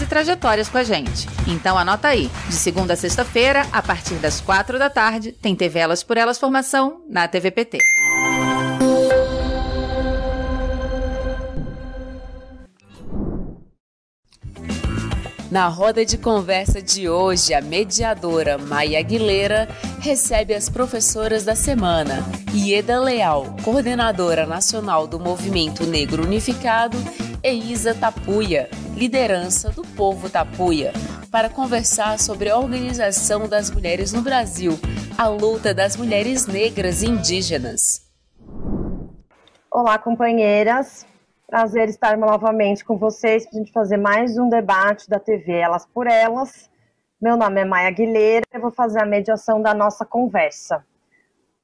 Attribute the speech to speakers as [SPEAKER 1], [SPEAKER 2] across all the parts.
[SPEAKER 1] e trajetórias com a gente. Então anota aí, de segunda a sexta-feira, a partir das quatro da tarde, tem TV Elas por Elas Formação na TVPT.
[SPEAKER 2] Na roda de conversa de hoje, a mediadora Maia Aguilera recebe as professoras da semana, Ieda Leal, coordenadora nacional do Movimento Negro Unificado, e Isa Tapuia, liderança do povo Tapuia, para conversar sobre a organização das mulheres no Brasil, a luta das mulheres negras e indígenas.
[SPEAKER 3] Olá, companheiras. Prazer estar novamente com vocês para a gente fazer mais um debate da TV Elas por Elas. Meu nome é Maia Aguilera e vou fazer a mediação da nossa conversa.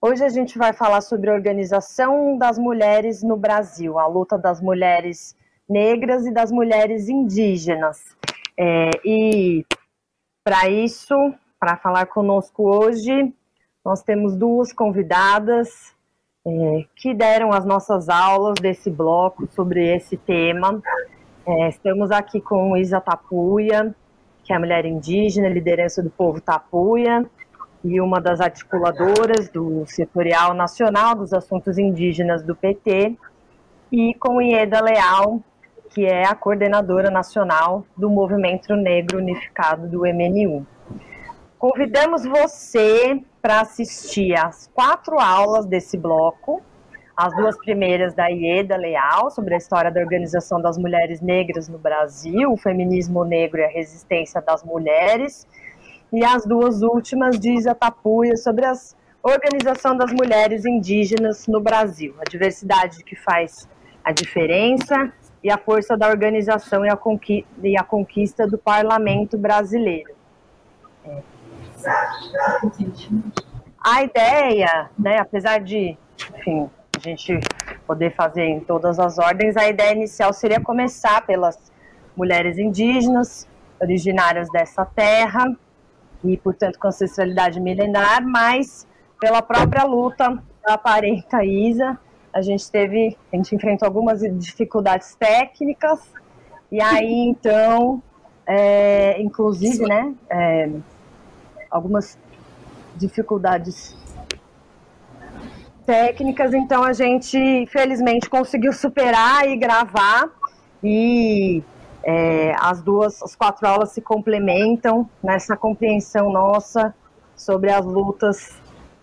[SPEAKER 3] Hoje a gente vai falar sobre a organização das mulheres no Brasil, a luta das mulheres negras e das mulheres indígenas. É, e para isso, para falar conosco hoje, nós temos duas convidadas é, que deram as nossas aulas desse bloco sobre esse tema. É, estamos aqui com Isa Tapuia, que é a mulher indígena, liderança do povo Tapuia, e uma das articuladoras do Setorial Nacional dos Assuntos Indígenas do PT, e com Ieda Leal, que é a coordenadora nacional do Movimento Negro Unificado do MNU. Convidamos você para assistir às quatro aulas desse bloco, as duas primeiras da Ieda Leal, sobre a história da organização das mulheres negras no Brasil, o feminismo negro e a resistência das mulheres, e as duas últimas de Isa Tapuia, sobre a organização das mulheres indígenas no Brasil, a diversidade que faz a diferença e a força da organização e a, conquista, e a conquista do parlamento brasileiro. A ideia, né, apesar de, enfim, a gente poder fazer em todas as ordens, a ideia inicial seria começar pelas mulheres indígenas, originárias dessa terra, e, portanto, com ancestralidade milenar, mas pela própria luta da parenta Isa, a gente teve, a gente enfrentou algumas dificuldades técnicas, e aí, então, é, inclusive, né, é, algumas dificuldades técnicas, então a gente felizmente conseguiu superar e gravar e é, as duas, as quatro aulas se complementam nessa compreensão nossa sobre as lutas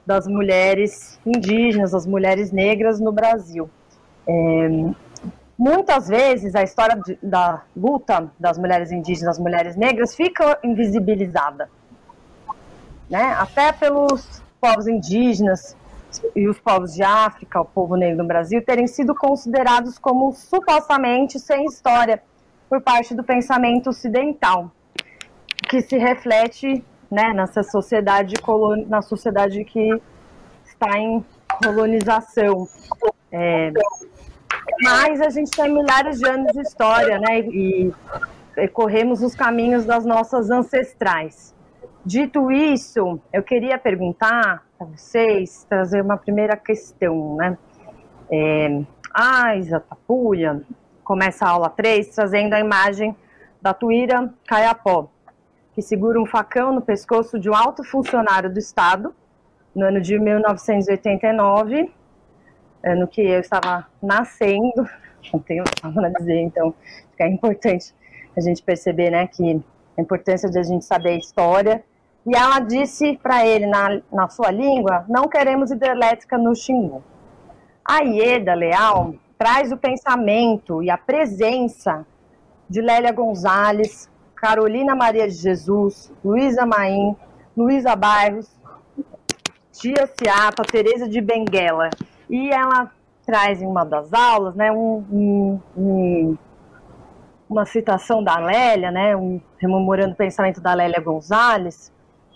[SPEAKER 3] das mulheres indígenas, das mulheres negras no Brasil. É, muitas vezes a história de, da luta das mulheres indígenas, das mulheres negras, fica invisibilizada né? Até pelos povos indígenas e os povos de África, o povo negro no Brasil, terem sido considerados como supostamente sem história por parte do pensamento ocidental, que se reflete né, nessa sociedade, na sociedade que está em colonização. É, mas a gente tem milhares de anos de história, né, e, e corremos os caminhos das nossas ancestrais. Dito isso, eu queria perguntar para vocês, trazer uma primeira questão, né? É, a Isa Tapuia começa a aula 3 trazendo a imagem da Tuíra Caiapó, que segura um facão no pescoço de um alto funcionário do Estado, no ano de 1989, ano que eu estava nascendo, não tenho nada a dizer, então é importante a gente perceber né, que a importância de a gente saber a história e ela disse para ele, na, na sua língua, não queremos hidrelétrica no Xingu. A Ieda Leal traz o pensamento e a presença de Lélia Gonzalez, Carolina Maria de Jesus, Luísa Maim, Luísa Bairros, Tia Ciata, Tereza de Benguela. E ela traz em uma das aulas né, um, um, um uma citação da Lélia, né, rememorando o pensamento da Lélia Gonzalez,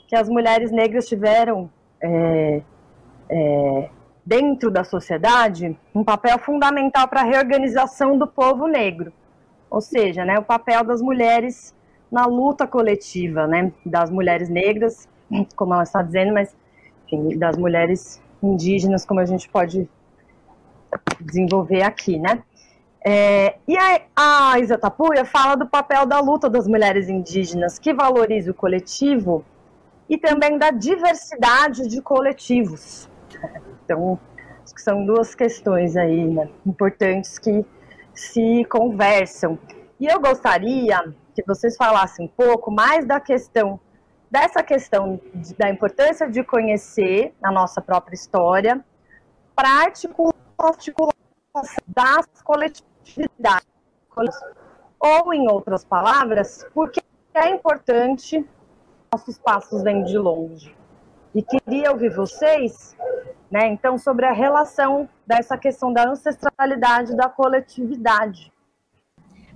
[SPEAKER 3] que as mulheres negras tiveram é, é, dentro da sociedade um papel fundamental para a reorganização do povo negro, ou seja, né, o papel das mulheres na luta coletiva, né, das mulheres negras, como ela está dizendo, mas enfim, das mulheres indígenas, como a gente pode desenvolver aqui, né? É, e a, a Isa Tapuia fala do papel da luta das mulheres indígenas, que valoriza o coletivo e também da diversidade de coletivos. Então, acho que são duas questões aí né, importantes que se conversam. E eu gostaria que vocês falassem um pouco mais da questão dessa questão de, da importância de conhecer a nossa própria história para articular das coletividades. Ou, em outras palavras, porque é importante nossos passos vêm de longe. E queria ouvir vocês, né, então, sobre a relação dessa questão da ancestralidade da coletividade.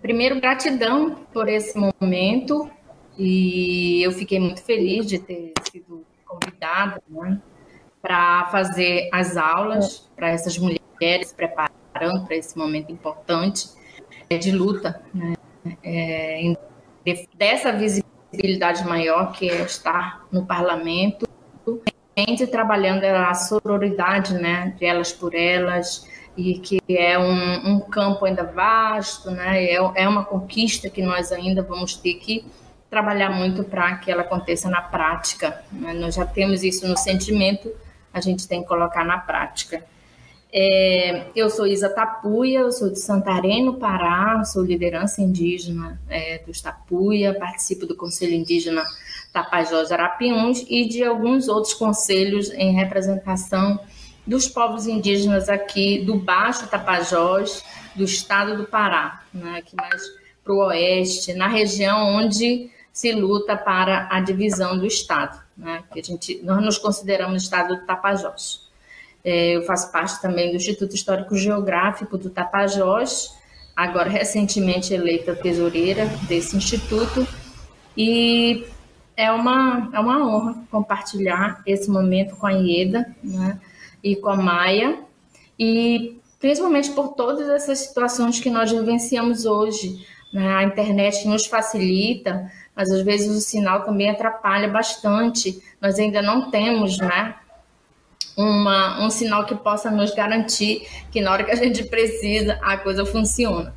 [SPEAKER 4] Primeiro, gratidão por esse momento, e eu fiquei muito feliz de ter sido convidada né, para fazer as aulas para essas mulheres preparando para esse momento importante é, de luta, né? é, dessa visibilidade maior que é estar no parlamento, gente trabalhando a sororidade, né, de elas por elas, e que é um, um campo ainda vasto, né, é, é uma conquista que nós ainda vamos ter que trabalhar muito para que ela aconteça na prática. Né? Nós já temos isso no sentimento, a gente tem que colocar na prática. É, eu sou Isa Tapuia, eu sou de Santarém, no Pará, sou liderança indígena é, dos Tapuia, participo do Conselho Indígena Tapajós Arapiuns e de alguns outros conselhos em representação dos povos indígenas aqui do Baixo Tapajós, do estado do Pará, né, aqui mais para o oeste, na região onde se luta para a divisão do estado, né, que a gente, nós nos consideramos estado do Tapajós. É, eu faço parte também do Instituto Histórico Geográfico do Tapajós, agora recentemente eleita tesoureira desse instituto, e é uma, é uma honra compartilhar esse momento com a Ieda né, e com a Maia, e principalmente por todas essas situações que nós vivenciamos hoje. Né? A internet nos facilita, mas às vezes o sinal também atrapalha bastante. Nós ainda não temos né, uma, um sinal que possa nos garantir que na hora que a gente precisa a coisa funciona.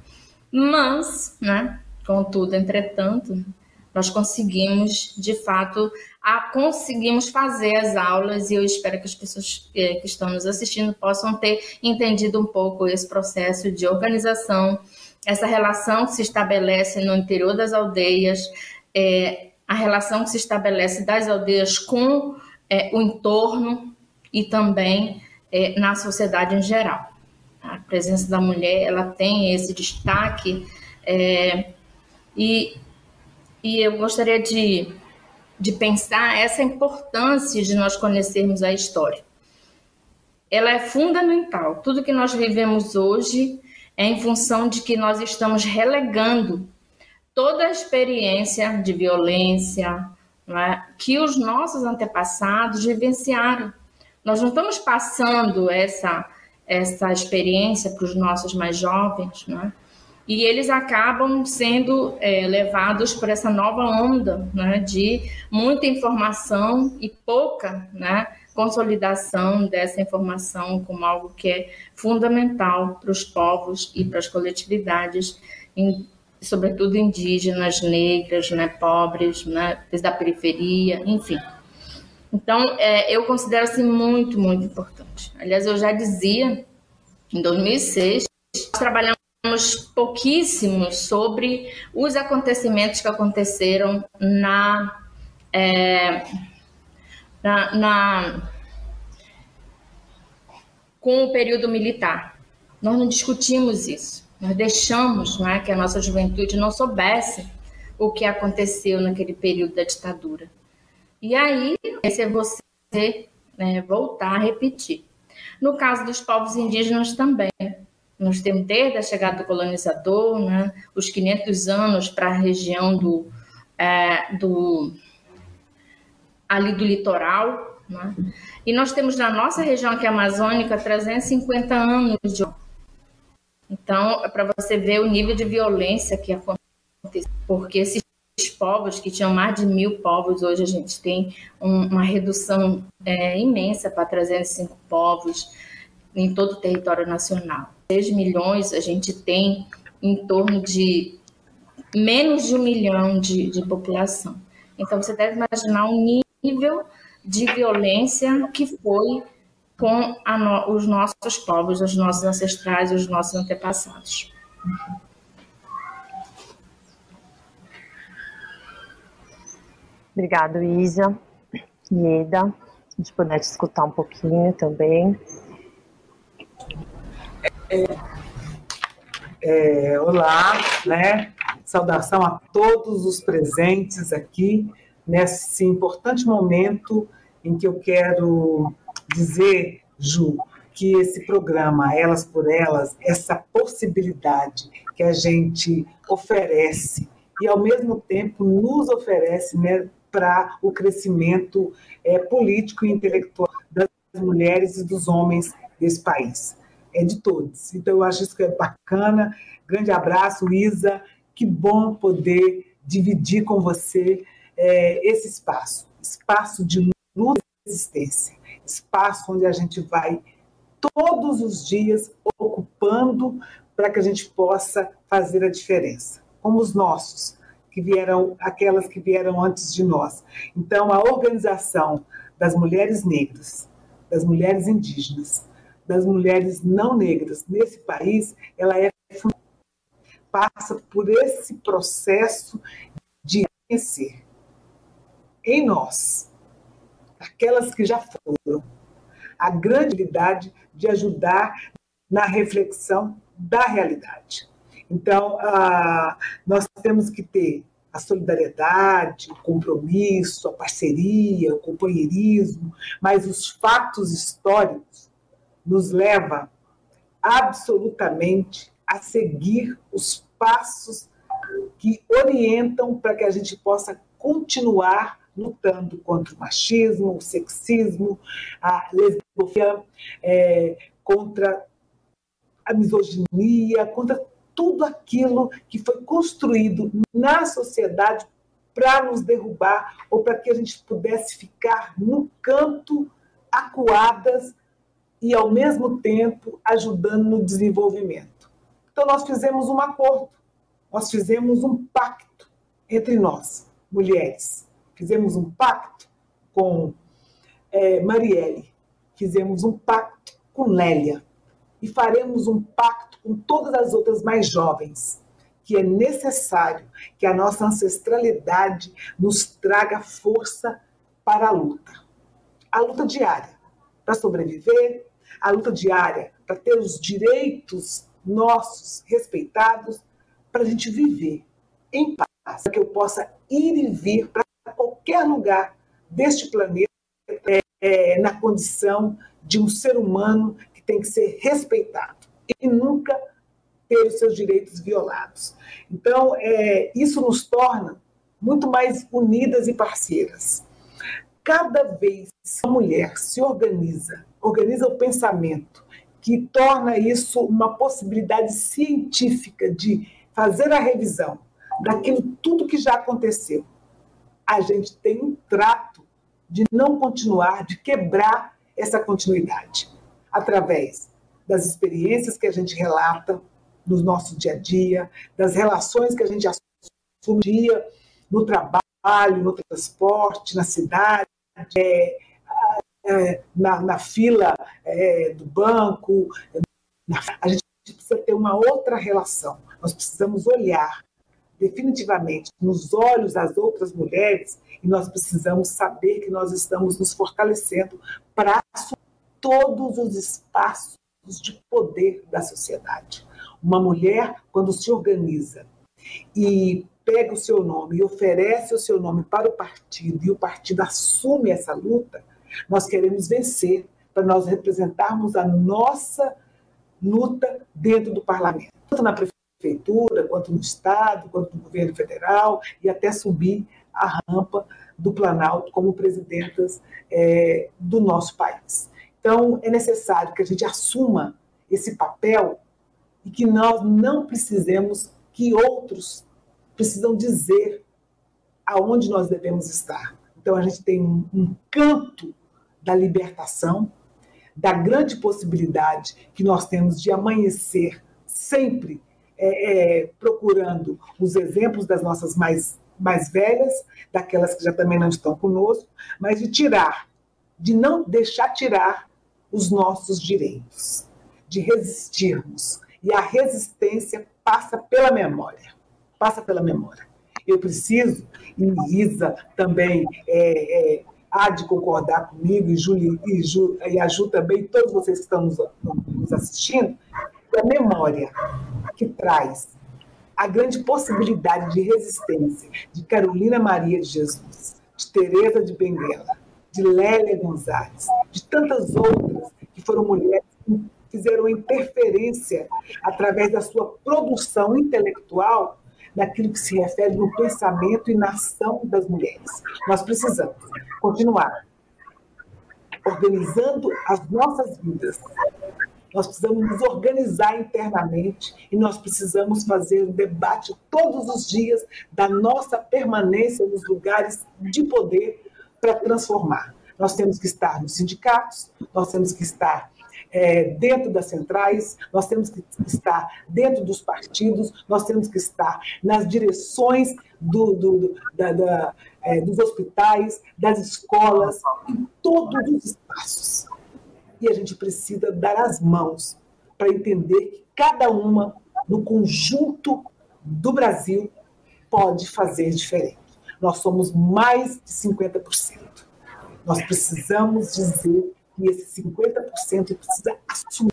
[SPEAKER 4] Mas, né, contudo, entretanto, nós conseguimos, de fato, a, conseguimos fazer as aulas e eu espero que as pessoas que, que estão nos assistindo possam ter entendido um pouco esse processo de organização, essa relação que se estabelece no interior das aldeias, é, a relação que se estabelece das aldeias com é, o entorno, e também é, na sociedade em geral. A presença da mulher ela tem esse destaque é, e, e eu gostaria de, de pensar essa importância de nós conhecermos a história. Ela é fundamental. Tudo que nós vivemos hoje é em função de que nós estamos relegando toda a experiência de violência é? que os nossos antepassados vivenciaram. Nós não estamos passando essa, essa experiência para os nossos mais jovens, né? e eles acabam sendo é, levados por essa nova onda né, de muita informação e pouca né, consolidação dessa informação como algo que é fundamental para os povos e para as coletividades, em, sobretudo indígenas, negras, né, pobres, né, da periferia, enfim. Então, é, eu considero assim muito, muito importante. Aliás, eu já dizia, em 2006, nós trabalhamos pouquíssimo sobre os acontecimentos que aconteceram na, é, na, na com o período militar. Nós não discutimos isso. Nós deixamos é, que a nossa juventude não soubesse o que aconteceu naquele período da ditadura. E aí, esse é você né, voltar a repetir. No caso dos povos indígenas também, nós temos desde a chegada do colonizador, né, os 500 anos para a região do, é, do ali do litoral, né? e nós temos na nossa região aqui amazônica 350 anos de então, é para você ver o nível de violência que acontece, porque esses povos que tinham mais de mil povos, hoje a gente tem um, uma redução é, imensa para 305 povos em todo o território nacional. 6 milhões, a gente tem em torno de menos de um milhão de, de população. Então, você deve imaginar um nível de violência que foi com no, os nossos povos, os nossos ancestrais, os nossos antepassados.
[SPEAKER 3] Obrigado, Isa. Ieda, a gente puder te escutar um pouquinho também.
[SPEAKER 5] É, é, olá, né? Saudação a todos os presentes aqui nesse importante momento em que eu quero dizer, Ju, que esse programa Elas por Elas, essa possibilidade que a gente oferece e ao mesmo tempo nos oferece né, para o crescimento é, político e intelectual das mulheres e dos homens desse país. É de todos. Então, eu acho isso que é bacana. Grande abraço, Isa. Que bom poder dividir com você é, esse espaço espaço de luta e resistência espaço onde a gente vai todos os dias ocupando para que a gente possa fazer a diferença, como os nossos, que vieram, aquelas que vieram antes de nós. Então, a organização das mulheres negras, das mulheres indígenas, das mulheres não negras nesse país, ela é passa por esse processo de conhecer em nós aquelas que já foram a grande habilidade de ajudar na reflexão da realidade. Então, nós temos que ter a solidariedade, o compromisso, a parceria, o companheirismo, mas os fatos históricos nos levam absolutamente a seguir os passos que orientam para que a gente possa continuar lutando contra o machismo, o sexismo, a lesbofobia, é, contra a misoginia, contra tudo aquilo que foi construído na sociedade para nos derrubar ou para que a gente pudesse ficar no canto, acuadas e, ao mesmo tempo, ajudando no desenvolvimento. Então, nós fizemos um acordo, nós fizemos um pacto entre nós, mulheres. Fizemos um pacto com é, Marielle, fizemos um pacto com Lélia e faremos um pacto com todas as outras mais jovens, que é necessário que a nossa ancestralidade nos traga força para a luta. A luta diária para sobreviver, a luta diária para ter os direitos nossos respeitados, para a gente viver em paz, para que eu possa ir e vir para qualquer lugar deste planeta é, é, na condição de um ser humano que tem que ser respeitado e nunca ter os seus direitos violados. Então, é, isso nos torna muito mais unidas e parceiras. Cada vez que a mulher se organiza, organiza o pensamento, que torna isso uma possibilidade científica de fazer a revisão daquilo tudo que já aconteceu, a gente tem um trato de não continuar, de quebrar essa continuidade, através das experiências que a gente relata no nosso dia a dia, das relações que a gente assume dia no trabalho, no transporte, na cidade, é, é, na, na, fila é, do banco. Na, a gente precisa ter uma outra relação. Nós precisamos olhar definitivamente nos olhos das outras mulheres e nós precisamos saber que nós estamos nos fortalecendo para todos os espaços de poder da sociedade. Uma mulher, quando se organiza e pega o seu nome e oferece o seu nome para o partido e o partido assume essa luta, nós queremos vencer para nós representarmos a nossa luta dentro do parlamento, tanto na prefeitura, quanto no Estado, quanto no governo federal, e até subir a rampa do Planalto como presidentas é, do nosso país. Então, é necessário que a gente assuma esse papel e que nós não precisemos que outros precisam dizer aonde nós devemos estar. Então, a gente tem um, um canto da libertação, da grande possibilidade que nós temos de amanhecer sempre é, é, procurando os exemplos das nossas mais, mais velhas, daquelas que já também não estão conosco, mas de tirar, de não deixar tirar os nossos direitos, de resistirmos. E a resistência passa pela memória, passa pela memória. Eu preciso, e Isa também é, é, há de concordar comigo, e, Júlia, e, Ju, e a Ju também, todos vocês que estão nos, nos assistindo, a memória que traz a grande possibilidade de resistência de Carolina Maria de Jesus, de Teresa de Benguela, de Lélia Gonzalez, de tantas outras que foram mulheres que fizeram interferência através da sua produção intelectual naquilo que se refere no pensamento e na ação das mulheres. Nós precisamos continuar organizando as nossas vidas. Nós precisamos nos organizar internamente e nós precisamos fazer um debate todos os dias da nossa permanência nos lugares de poder para transformar. Nós temos que estar nos sindicatos, nós temos que estar é, dentro das centrais, nós temos que estar dentro dos partidos, nós temos que estar nas direções do, do, da, da, é, dos hospitais, das escolas, em todos os espaços. E a gente precisa dar as mãos para entender que cada uma, no conjunto do Brasil, pode fazer diferente. Nós somos mais de 50%. Nós precisamos dizer que esse 50% precisa assumir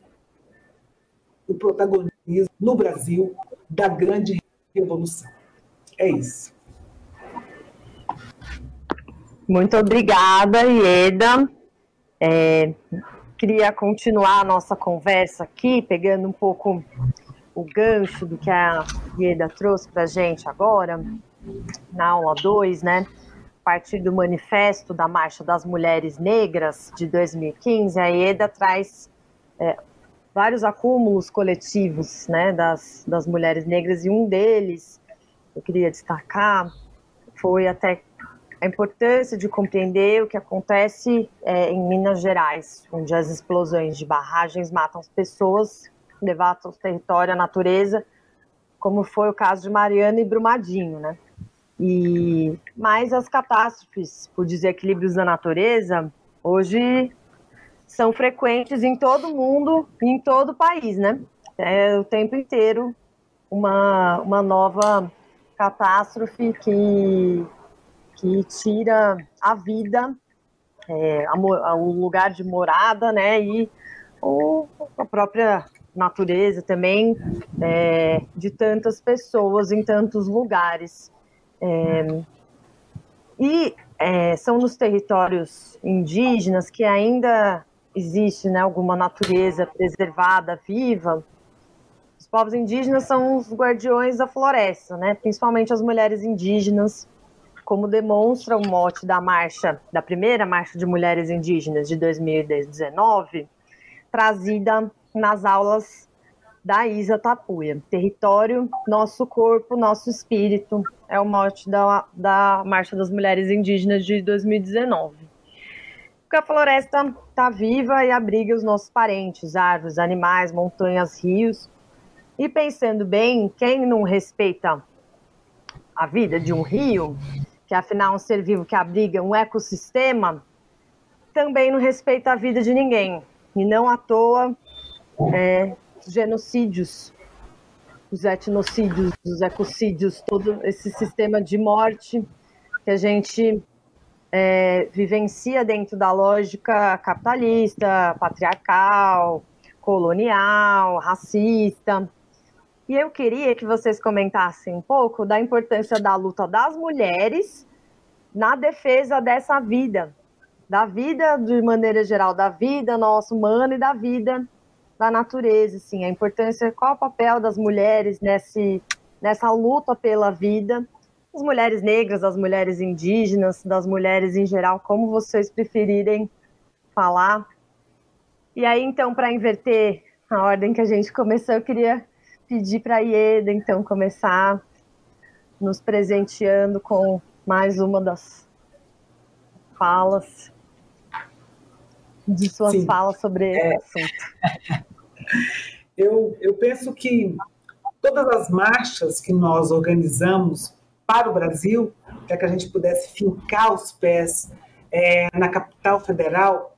[SPEAKER 5] o protagonismo no Brasil da grande revolução. É isso.
[SPEAKER 3] Muito obrigada, Ieda. É, queria continuar a nossa conversa aqui, pegando um pouco o gancho do que a Ieda trouxe para a gente agora, na aula 2, né? partir do manifesto da Marcha das Mulheres Negras de 2015, a EDA traz é, vários acúmulos coletivos né, das, das mulheres negras, e um deles, eu queria destacar, foi até a importância de compreender o que acontece é, em Minas Gerais, onde as explosões de barragens matam as pessoas, devastam o território, a natureza, como foi o caso de Mariana e Brumadinho, né? E mas as catástrofes por desequilíbrios da natureza hoje são frequentes em todo mundo, em todo o país, né? É o tempo inteiro uma, uma nova catástrofe que, que tira a vida, é, a, o lugar de morada, né? E ou a própria natureza também é, de tantas pessoas em tantos lugares. É, e é, são nos territórios indígenas que ainda existe né, alguma natureza preservada, viva. Os povos indígenas são os guardiões da floresta, né, principalmente as mulheres indígenas, como demonstra o mote da marcha, da primeira marcha de mulheres indígenas de 2019, trazida nas aulas da Isa Tapuia. Território, nosso corpo, nosso espírito, é o mote da, da Marcha das Mulheres Indígenas de 2019. Porque a floresta está viva e abriga os nossos parentes, árvores, animais, montanhas, rios. E pensando bem, quem não respeita a vida de um rio, que afinal é um ser vivo que abriga um ecossistema, também não respeita a vida de ninguém. E não à toa, é, genocídios, os etnocídios, os ecocídios, todo esse sistema de morte que a gente é, vivencia dentro da lógica capitalista, patriarcal, colonial, racista. E eu queria que vocês comentassem um pouco da importância da luta das mulheres na defesa dessa vida, da vida de maneira geral, da vida nossa humana e da vida da natureza, assim, a importância, qual o papel das mulheres nesse, nessa luta pela vida, as mulheres negras, as mulheres indígenas, das mulheres em geral, como vocês preferirem falar. E aí, então, para inverter a ordem que a gente começou, eu queria pedir para a Ieda, então, começar nos presenteando com mais uma das falas, de suas Sim. falas sobre esse é. assunto.
[SPEAKER 5] Eu, eu penso que todas as marchas que nós organizamos para o Brasil, para que a gente pudesse fincar os pés é, na capital federal,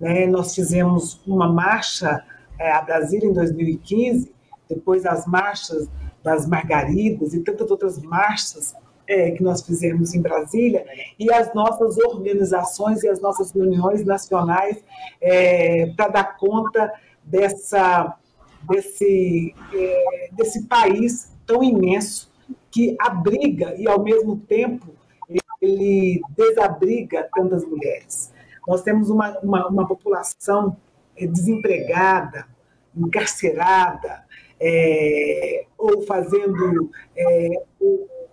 [SPEAKER 5] né, nós fizemos uma marcha é, a Brasília em 2015, depois as marchas das Margaridas e tantas outras marchas é, que nós fizemos em Brasília, e as nossas organizações e as nossas reuniões nacionais é, para dar conta dessa, desse, é, desse país tão imenso que abriga e, ao mesmo tempo, ele desabriga tantas mulheres. Nós temos uma, uma, uma população é, desempregada, encarcerada, é, ou fazendo é,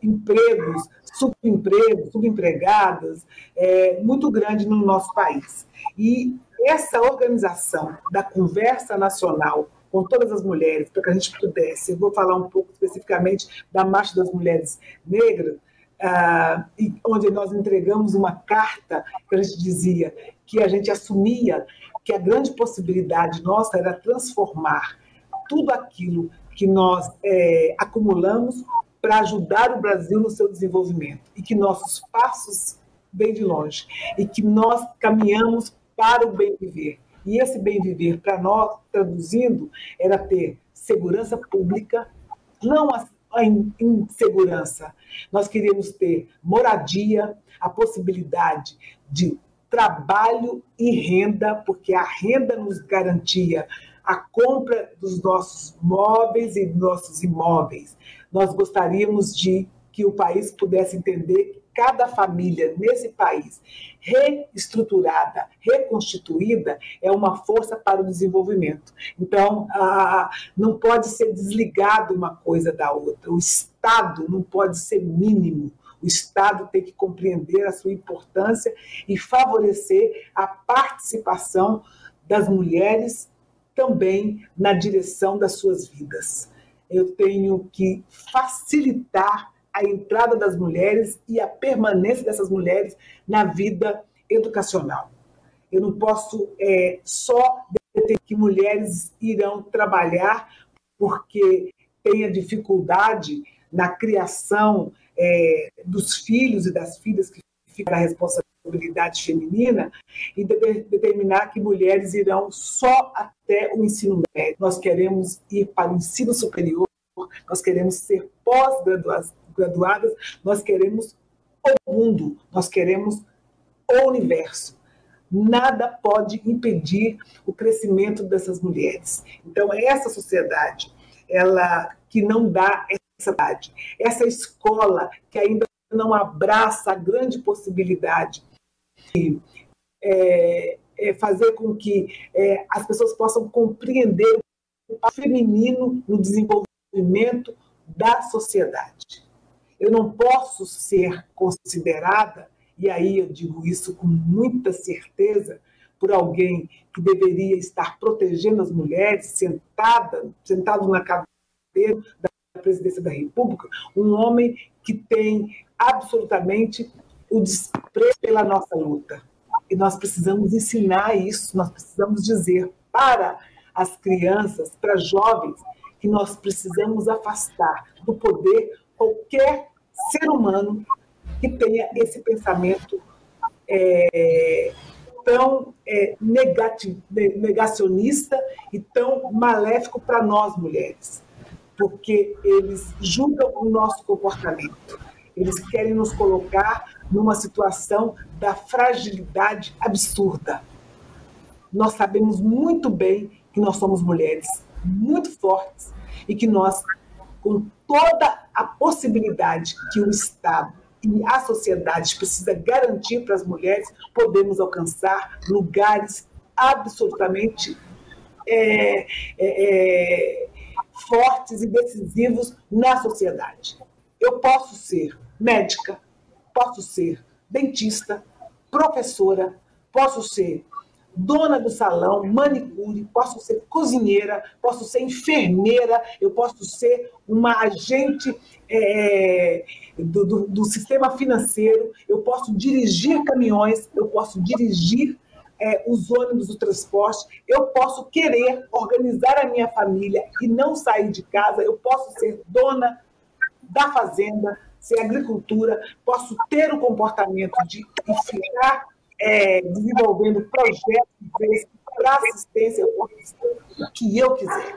[SPEAKER 5] empregos, subempregos, subempregadas, é, muito grande no nosso país. E essa organização da conversa nacional com todas as mulheres, para que a gente pudesse, eu vou falar um pouco especificamente da Marcha das Mulheres Negras, ah, onde nós entregamos uma carta que a gente dizia que a gente assumia que a grande possibilidade nossa era transformar tudo aquilo que nós é, acumulamos para ajudar o Brasil no seu desenvolvimento e que nossos passos vêm de longe e que nós caminhamos para o bem viver. E esse bem viver, para nós, traduzindo, era ter segurança pública, não a, insegurança. Nós queríamos ter moradia, a possibilidade de trabalho e renda, porque a renda nos garantia a compra dos nossos móveis e nossos imóveis. Nós gostaríamos de que o país pudesse entender que cada família nesse país reestruturada, reconstituída, é uma força para o desenvolvimento. Então, não pode ser desligado uma coisa da outra. O Estado não pode ser mínimo. O Estado tem que compreender a sua importância e favorecer a participação das mulheres também na direção das suas vidas. Eu tenho que facilitar a entrada das mulheres e a permanência dessas mulheres na vida educacional. Eu não posso é, só dizer que mulheres irão trabalhar porque tenha dificuldade na criação é, dos filhos e das filhas que fica a responsabilidade responsabilidade feminina e de determinar que mulheres irão só até o ensino médio. Nós queremos ir para o ensino superior, nós queremos ser pós-graduadas, nós queremos o mundo, nós queremos o universo. Nada pode impedir o crescimento dessas mulheres. Então, essa sociedade, ela que não dá essa idade, essa escola que ainda não abraça a grande possibilidade é, é fazer com que é, as pessoas possam compreender o feminino no desenvolvimento da sociedade. Eu não posso ser considerada, e aí eu digo isso com muita certeza, por alguém que deveria estar protegendo as mulheres, sentada, sentado na cadeira da presidência da República, um homem que tem absolutamente o desprezo pela nossa luta. E nós precisamos ensinar isso, nós precisamos dizer para as crianças, para jovens, que nós precisamos afastar do poder qualquer ser humano que tenha esse pensamento é, tão é, negacionista e tão maléfico para nós mulheres, porque eles julgam o nosso comportamento, eles querem nos colocar numa situação da fragilidade absurda. Nós sabemos muito bem que nós somos mulheres muito fortes e que nós, com toda a possibilidade que o Estado e a sociedade precisa garantir para as mulheres, podemos alcançar lugares absolutamente é, é, é, fortes e decisivos na sociedade. Eu posso ser médica, posso ser dentista, professora, posso ser dona do salão, manicure, posso ser cozinheira, posso ser enfermeira, eu posso ser uma agente é, do, do, do, sistema financeiro, eu posso dirigir caminhões, eu posso dirigir é, os ônibus do transporte, eu posso querer organizar a minha família e não sair de casa, eu posso ser dona da fazenda, ser agricultura, posso ter o comportamento de ficar é, desenvolvendo projetos para assistência, que eu quiser.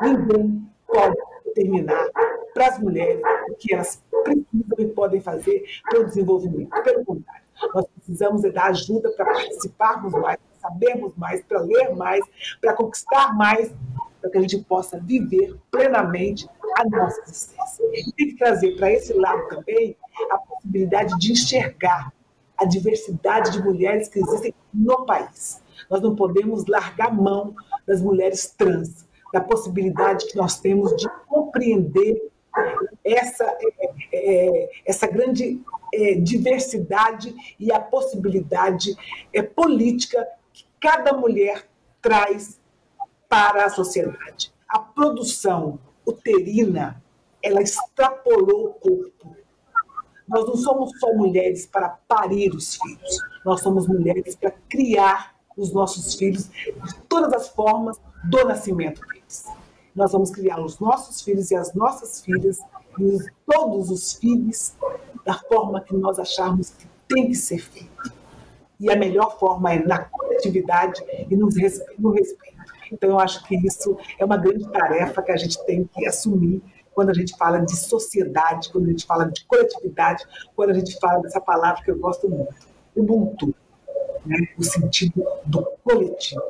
[SPEAKER 5] Ninguém pode determinar para as mulheres o que elas precisam e podem fazer para o desenvolvimento. Pelo contrário, nós precisamos é dar ajuda para participarmos mais, para sabermos mais, para ler mais, para conquistar mais, para que a gente possa viver plenamente a nossa existência. Tem que trazer para esse lado também a possibilidade de enxergar a diversidade de mulheres que existem no país. Nós não podemos largar mão das mulheres trans, da possibilidade que nós temos de compreender essa, é, é, essa grande é, diversidade e a possibilidade é, política que cada mulher traz para a sociedade. A produção uterina, ela extrapolou o corpo nós não somos só mulheres para parir os filhos, nós somos mulheres para criar os nossos filhos de todas as formas do nascimento deles. Nós vamos criar os nossos filhos e as nossas filhas, e todos os filhos, da forma que nós acharmos que tem que ser feito. E a melhor forma é na coletividade e no respeito. Então, eu acho que isso é uma grande tarefa que a gente tem que assumir quando a gente fala de sociedade, quando a gente fala de coletividade, quando a gente fala dessa palavra que eu gosto muito, Ubuntu, né? o sentido do coletivo,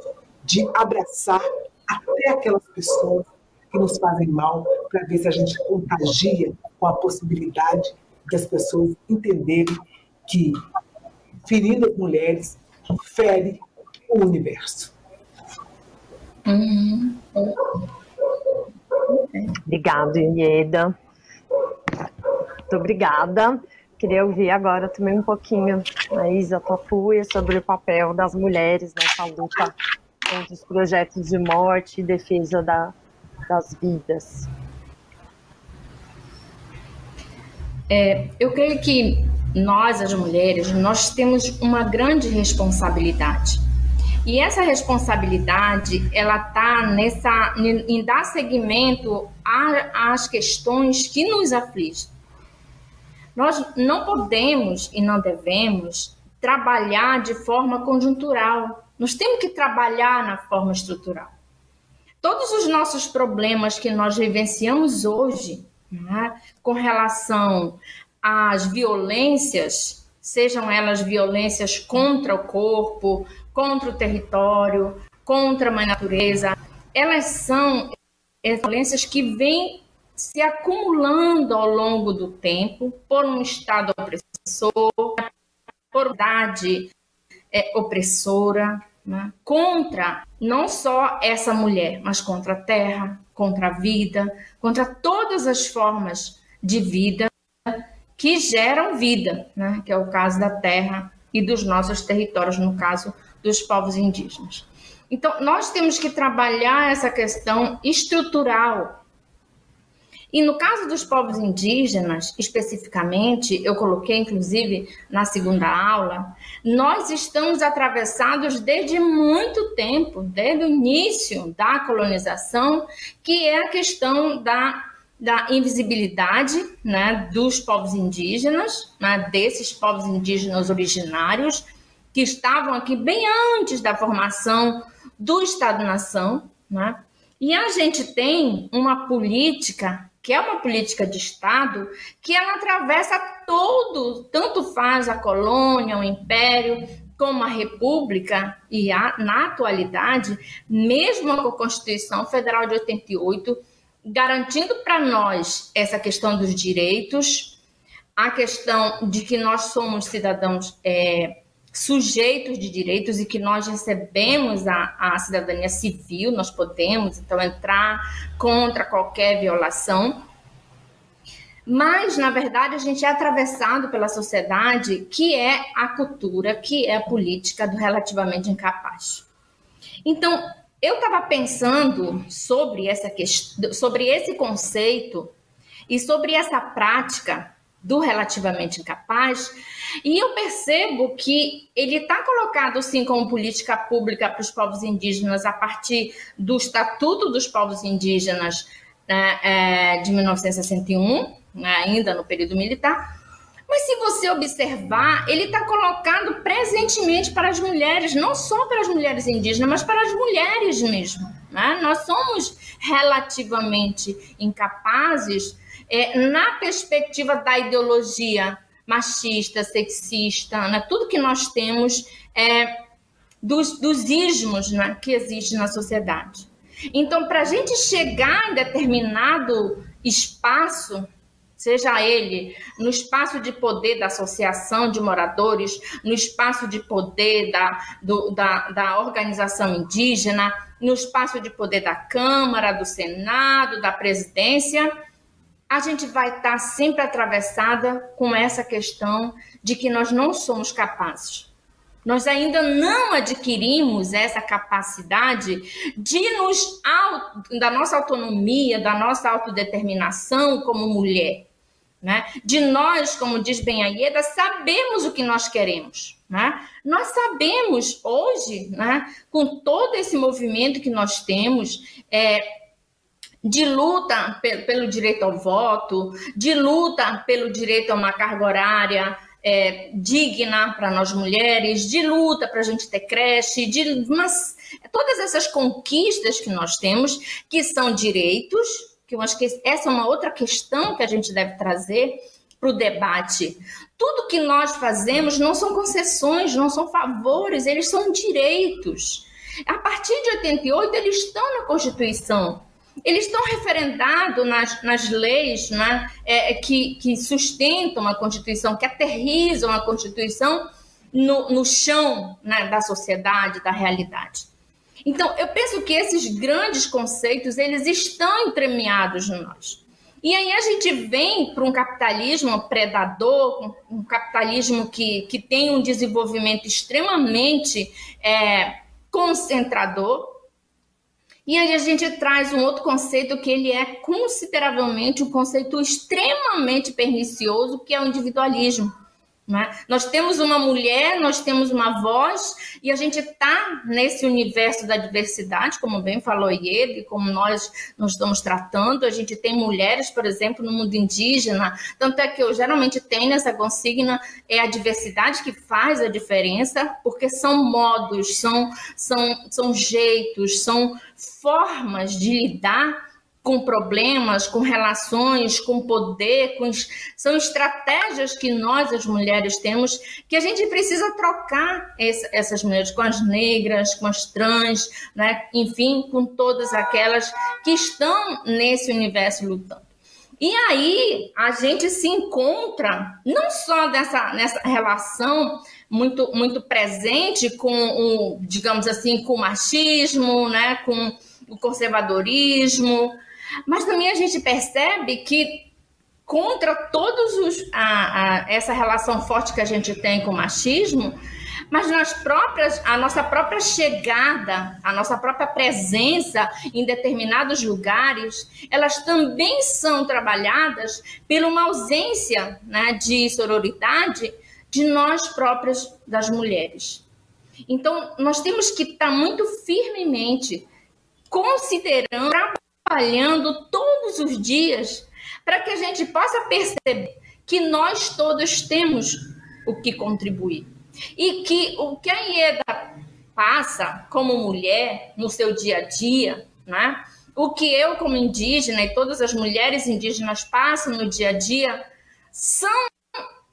[SPEAKER 5] de abraçar até aquelas pessoas que nos fazem mal, para ver se a gente contagia com a possibilidade das pessoas entenderem que ferindo as mulheres fere o universo.
[SPEAKER 3] Uhum. Obrigada, Ieda. Muito obrigada. Queria ouvir agora também um pouquinho a Isa Tapuia sobre o papel das mulheres nessa luta contra os projetos de morte e defesa da, das vidas.
[SPEAKER 4] É, eu creio que nós, as mulheres, nós temos uma grande responsabilidade e essa responsabilidade, ela está nessa em dar seguimento às questões que nos afligem. Nós não podemos e não devemos trabalhar de forma conjuntural. Nós temos que trabalhar na forma estrutural. Todos os nossos problemas que nós vivenciamos hoje, né, com relação às violências, sejam elas violências contra o corpo, contra o território, contra a mãe natureza. Elas são violências que vêm se acumulando ao longo do tempo por um Estado opressor, por idade é, opressora, né? contra não só essa mulher, mas contra a terra, contra a vida, contra todas as formas de vida que geram vida, né? que é o caso da terra e dos nossos territórios, no caso dos povos indígenas. Então, nós temos que trabalhar essa questão estrutural. E no caso dos povos indígenas, especificamente, eu coloquei inclusive na segunda aula, nós estamos atravessados desde muito tempo, desde o início da colonização, que é a questão da, da invisibilidade né, dos povos indígenas, né, desses povos indígenas originários, que estavam aqui bem antes da formação do Estado-nação, né? E a gente tem uma política que é uma política de Estado que ela atravessa todo, tanto faz a colônia, o império, como a república e a, na atualidade, mesmo com a Constituição Federal de 88, garantindo para nós essa questão dos direitos, a questão de que nós somos cidadãos é, sujeitos de direitos e que nós recebemos a, a cidadania civil, nós podemos então entrar contra qualquer violação. Mas, na verdade, a gente é atravessado pela sociedade que é a cultura, que é a política do relativamente incapaz. Então, eu estava pensando sobre essa sobre esse conceito e sobre essa prática do relativamente incapaz, e eu percebo que ele está colocado sim como política pública para os povos indígenas a partir do Estatuto dos Povos Indígenas né, é, de 1961, né, ainda no período militar. Mas se você observar, ele está colocado presentemente para as mulheres, não só para as mulheres indígenas, mas para as mulheres mesmo. Né? Nós somos relativamente incapazes é, na perspectiva da ideologia machista, sexista, né? tudo que nós temos é, dos, dos ismos né, que existem na sociedade. Então, para a gente chegar em determinado espaço, seja ele no espaço de poder da associação de moradores, no espaço de poder da, do, da, da organização indígena, no espaço de poder da Câmara, do Senado, da presidência, a gente vai estar sempre atravessada com essa questão de que nós não somos capazes. Nós ainda não adquirimos essa capacidade de nos da nossa autonomia, da nossa autodeterminação como mulher, né? De nós, como diz Ben Ayeda, sabemos o que nós queremos, né? Nós sabemos hoje, né, com todo esse movimento que nós temos, é, de luta pelo direito ao voto, de luta pelo direito a uma carga horária é, digna para nós mulheres, de luta para a gente ter creche, de todas essas conquistas que nós temos, que são direitos, que eu acho que essa é uma outra questão que a gente deve trazer para o debate. Tudo que nós fazemos não são concessões, não são favores, eles são direitos. A partir de 88, eles estão na Constituição eles estão referendados nas, nas leis né, é, que, que sustentam a Constituição, que aterrizam a Constituição no, no chão né, da sociedade, da realidade. Então, eu penso que esses grandes conceitos, eles estão entremeados em nós. E aí a gente vem para um capitalismo predador, um capitalismo que, que tem um desenvolvimento extremamente é, concentrador, e aí a gente traz um outro conceito que ele é consideravelmente um conceito extremamente pernicioso, que é o individualismo. Né? Nós temos uma mulher, nós temos uma voz, e a gente está nesse universo da diversidade, como bem falou Iede, como nós, nós estamos tratando. A gente tem mulheres, por exemplo, no mundo indígena, tanto é que eu geralmente tenho essa consigna, é a diversidade que faz a diferença, porque são modos, são, são, são jeitos, são formas de lidar com problemas, com relações, com poder, com... são estratégias que nós, as mulheres, temos que a gente precisa trocar essas mulheres com as negras, com as trans, né? enfim, com todas aquelas que estão nesse universo lutando. E aí a gente se encontra não só nessa, nessa relação muito, muito presente com o, digamos assim, com o machismo, né, com o conservadorismo, mas também a gente percebe que contra todos os a, a, essa relação forte que a gente tem com o machismo, mas nas próprias a nossa própria chegada, a nossa própria presença em determinados lugares, elas também são trabalhadas por uma ausência né, de sororidade de nós próprias das mulheres. Então, nós temos que estar muito firmemente considerando trabalhando todos os dias para que a gente possa perceber que nós todos temos o que contribuir. E que o que a IEDA passa como mulher no seu dia a dia, né? o que eu, como indígena, e todas as mulheres indígenas passam no dia a dia, são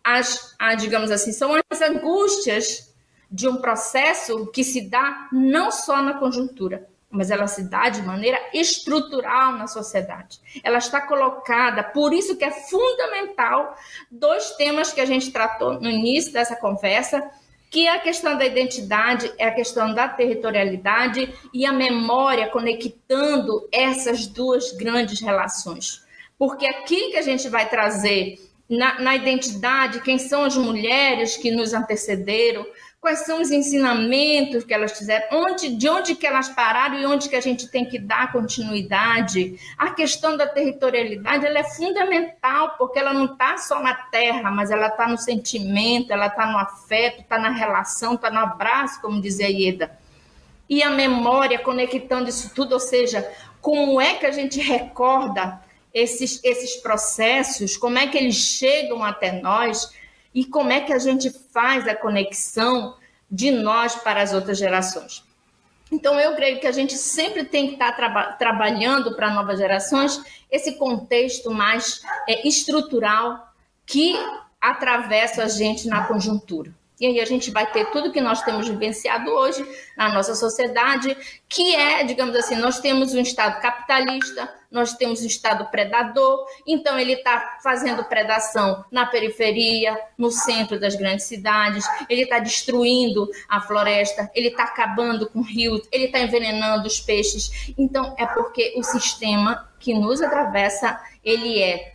[SPEAKER 4] as, as digamos assim, são as angústias de um processo que se dá não só na conjuntura, mas ela se dá de maneira estrutural na sociedade. Ela está colocada, por isso que é fundamental dois temas que a gente tratou no início dessa conversa, que a questão da identidade é a questão da territorialidade e a memória conectando essas duas grandes relações. Porque aqui que a gente vai trazer na, na identidade quem são as mulheres que nos antecederam, quais são os ensinamentos que elas fizeram, onde, de onde que elas pararam e onde que a gente tem que dar continuidade. A questão da territorialidade ela é fundamental, porque ela não está só na terra, mas ela está no sentimento, ela está no afeto, está na relação, está no abraço, como dizia Ieda. E a memória conectando isso tudo, ou seja, como é que a gente recorda esses, esses processos, como é que eles chegam até nós, e como é que a gente faz a conexão de nós para as outras gerações. Então, eu creio que a gente sempre tem que estar traba trabalhando para novas gerações esse contexto mais é, estrutural que atravessa a gente na conjuntura. E aí a gente vai ter tudo que nós temos vivenciado hoje na nossa sociedade, que é, digamos assim, nós temos um Estado capitalista, nós temos um Estado predador, então ele está fazendo predação na periferia, no centro das grandes cidades, ele está destruindo a floresta, ele está acabando com rios, ele está envenenando os peixes. Então é porque o sistema que nos atravessa, ele é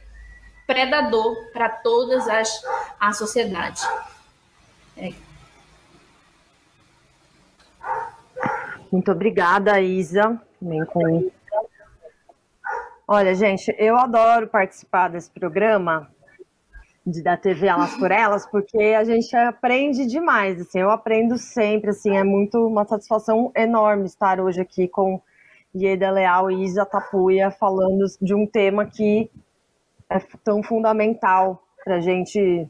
[SPEAKER 4] predador para todas as a sociedade. É.
[SPEAKER 3] Muito obrigada, Isa. Com... Olha, gente, eu adoro participar desse programa de, da TV Elas por Elas, porque a gente aprende demais, assim, eu aprendo sempre, assim, é muito uma satisfação enorme estar hoje aqui com Ieda Leal e Isa Tapuia falando de um tema que é tão fundamental para a gente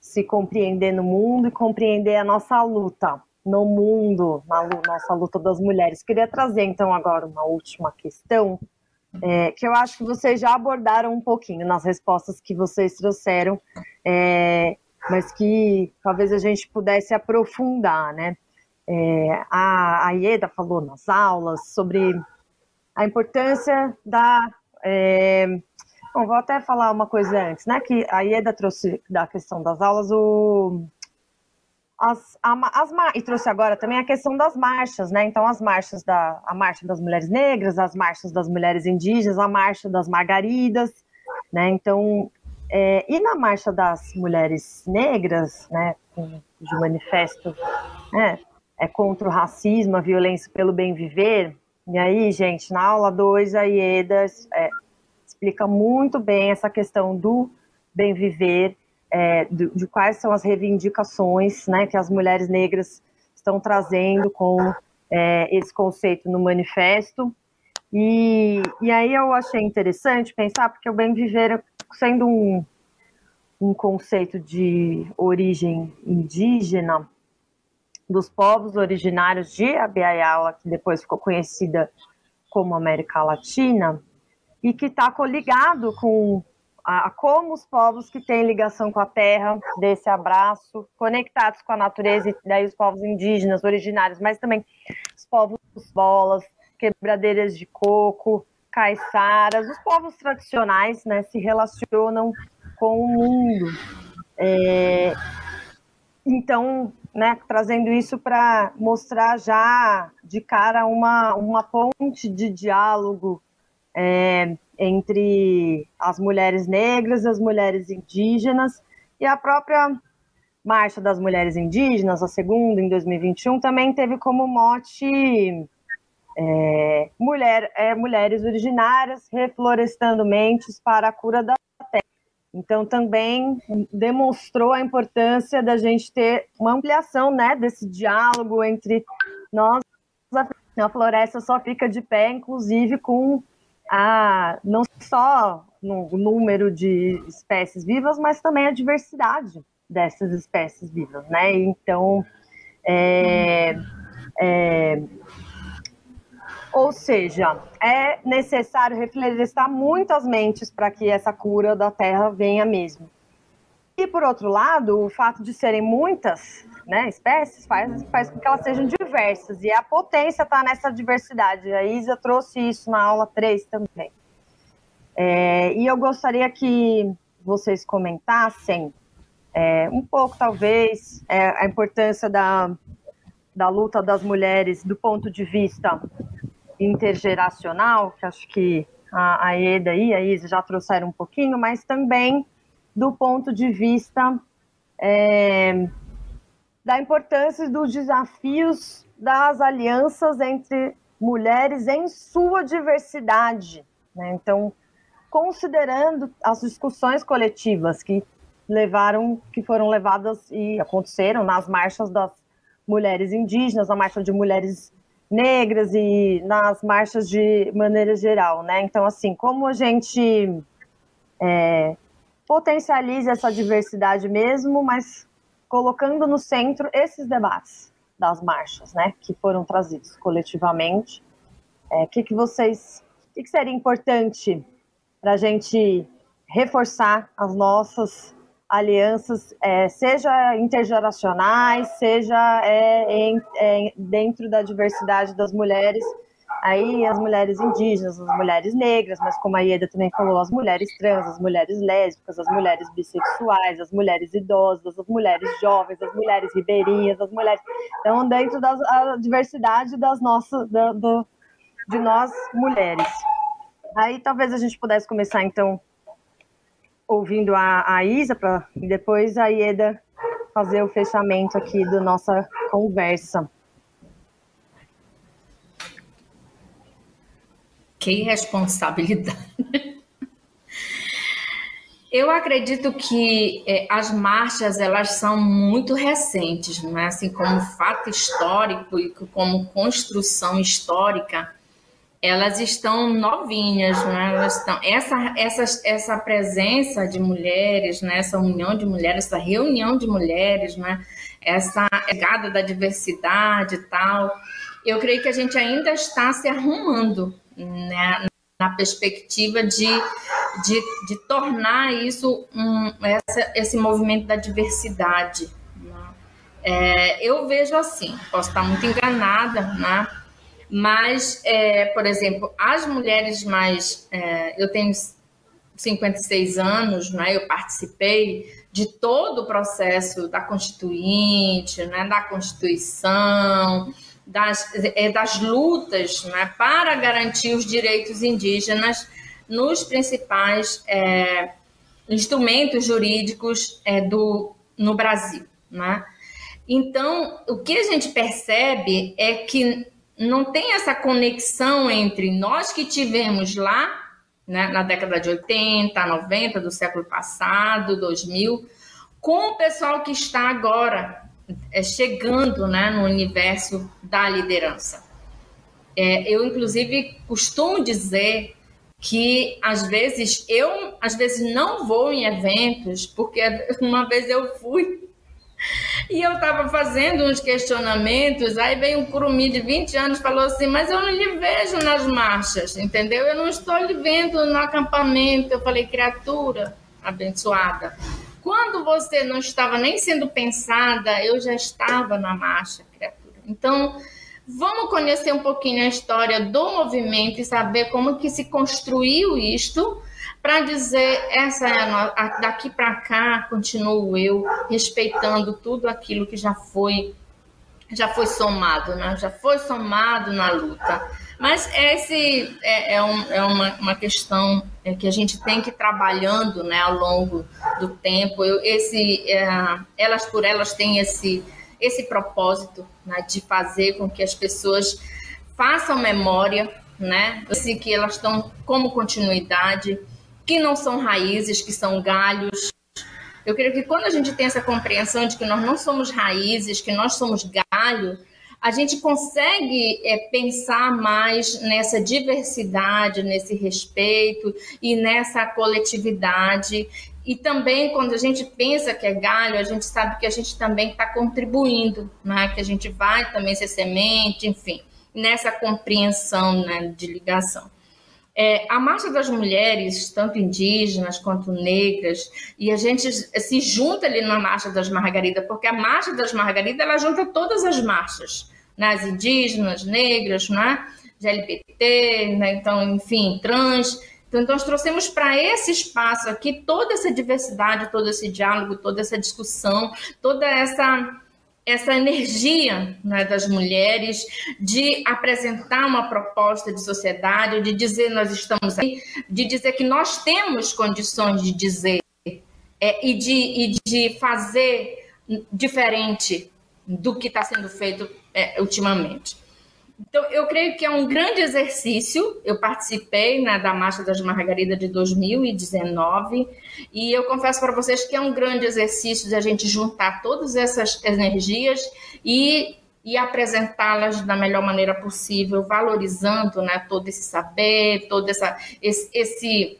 [SPEAKER 3] se compreender no mundo e compreender a nossa luta no mundo, na nossa luta das mulheres. Queria trazer então agora uma última questão, é, que eu acho que vocês já abordaram um pouquinho nas respostas que vocês trouxeram, é, mas que talvez a gente pudesse aprofundar, né? É, a, a Ieda falou nas aulas sobre a importância da é, Bom, vou até falar uma coisa antes, né? Que a Ieda trouxe da questão das aulas o. As, a, as, e trouxe agora também a questão das marchas, né? Então, as marchas da a marcha das mulheres negras, as marchas das mulheres indígenas, a marcha das margaridas, né? Então, é, e na marcha das mulheres negras, né? De manifesto, né? É contra o racismo, a violência pelo bem viver. E aí, gente, na aula 2, a Ieda é, explica muito bem essa questão do bem viver, é, de, de, quais são as reivindicações né, que as mulheres negras estão trazendo com é, esse conceito no manifesto. E, e aí eu achei interessante pensar, porque o bem viver, sendo um, um conceito de origem indígena, dos povos originários de Abiaiala, que depois ficou conhecida como América Latina, e que está coligado com a, como os povos que têm ligação com a terra, desse abraço, conectados com a natureza, e daí os povos indígenas, originários, mas também os povos bolas, quebradeiras de coco, caiçaras, os povos tradicionais, né, se relacionam com o mundo. É, então, né, trazendo isso para mostrar já de cara uma, uma ponte de diálogo é, entre as mulheres negras, as mulheres indígenas e a própria Marcha das Mulheres Indígenas, a segunda, em 2021, também teve como mote é, mulher, é, mulheres originárias reflorestando mentes para a cura da terra. Então, também demonstrou a importância da gente ter uma ampliação né, desse diálogo entre nós. A floresta só fica de pé, inclusive, com a não só no número de espécies vivas, mas também a diversidade dessas espécies vivas, né? Então, é, é, ou seja, é necessário reflorestar muitas mentes para que essa cura da Terra venha mesmo. E por outro lado, o fato de serem muitas né, espécies faz, faz com que elas sejam diversas. E a potência está nessa diversidade. A Isa trouxe isso na aula 3 também. É, e eu gostaria que vocês comentassem é, um pouco talvez é, a importância da, da luta das mulheres do ponto de vista intergeracional, que acho que a, a Eda e a Isa já trouxeram um pouquinho, mas também do ponto de vista é, da importância dos desafios das alianças entre mulheres em sua diversidade. Né? Então, considerando as discussões coletivas que levaram, que foram levadas e aconteceram nas marchas das mulheres indígenas, na marcha de mulheres negras e nas marchas de maneira geral, né? Então, assim, como a gente é, potencializa essa diversidade mesmo, mas colocando no centro esses debates das marchas, né, que foram trazidos coletivamente. O é, que, que vocês, o que, que seria importante para a gente reforçar as nossas alianças, é, seja intergeracionais, seja é, em, é, dentro da diversidade das mulheres, aí as mulheres indígenas, as mulheres negras, mas como a Ieda também falou, as mulheres trans, as mulheres lésbicas, as mulheres bissexuais, as mulheres idosas, as mulheres jovens, as mulheres ribeirinhas, as mulheres. Então, dentro da diversidade das nossas, do, do, de nós mulheres. Aí talvez a gente pudesse começar então ouvindo a, a Isa pra, e depois a Ieda fazer o fechamento aqui da nossa conversa.
[SPEAKER 4] Que responsabilidade. Eu acredito que é, as marchas elas são muito recentes, né? assim como fato histórico e como construção histórica elas estão novinhas, né? Elas estão, essa, essa, essa presença de mulheres, né? essa união de mulheres, essa reunião de mulheres, né? essa pegada da diversidade e tal, eu creio que a gente ainda está se arrumando né? na perspectiva de, de, de tornar isso um, essa, esse movimento da diversidade. Né? É, eu vejo assim, posso estar muito enganada, né? Mas, é, por exemplo, as mulheres mais. É, eu tenho 56 anos, né, eu participei de todo o processo da Constituinte, né, da Constituição, das, é, das lutas né, para garantir os direitos indígenas nos principais é, instrumentos jurídicos é, do, no Brasil. Né? Então, o que a gente percebe é que não tem essa conexão entre nós que tivemos lá, né, na década de 80, 90 do século passado, 2000, com o pessoal que está agora é, chegando né, no universo da liderança. É, eu, inclusive, costumo dizer que às vezes eu às vezes não vou em eventos porque uma vez eu fui e eu estava fazendo uns questionamentos, aí veio um curumim de 20 anos falou assim, mas eu não lhe vejo nas marchas, entendeu? Eu não estou lhe vendo no acampamento. Eu falei, criatura abençoada, quando você não estava nem sendo pensada, eu já estava na marcha, criatura. Então, vamos conhecer um pouquinho a história do movimento e saber como que se construiu isto para dizer essa é a, daqui para cá continuo eu respeitando tudo aquilo que já foi já foi somado, né? já foi somado na luta. Mas esse é, é, um, é uma, uma, questão é, que a gente tem que ir trabalhando né, ao longo do tempo. Eu, esse, é, elas por elas têm esse, esse propósito né, de fazer com que as pessoas façam memória, né, assim, que elas estão como continuidade que não são raízes, que são galhos. Eu creio que quando a gente tem essa compreensão de que nós não somos raízes, que nós somos galho, a gente consegue é, pensar mais nessa diversidade, nesse respeito e nessa coletividade. E também, quando a gente pensa que é galho, a gente sabe que a gente também está contribuindo, né? que a gente vai também ser semente, enfim, nessa compreensão né, de ligação. É, a marcha das mulheres, tanto indígenas quanto negras, e a gente se junta ali na marcha das Margaridas, porque a marcha das Margaridas ela junta todas as marchas, né? as indígenas, negras, né? LGBT, né? então, enfim, trans, Então, nós trouxemos para esse espaço aqui toda essa diversidade, todo esse diálogo, toda essa discussão, toda essa essa energia né, das mulheres de apresentar uma proposta de sociedade, de dizer nós estamos aqui, de dizer que nós temos condições de dizer é, e, de, e de fazer diferente do que está sendo feito é, ultimamente. Então, eu creio que é um grande exercício. Eu participei né, da Marcha das Margaridas de 2019 e eu confesso para vocês que é um grande exercício de a gente juntar todas essas energias e, e apresentá-las da melhor maneira possível, valorizando né, todo esse saber, todo essa, esse, esse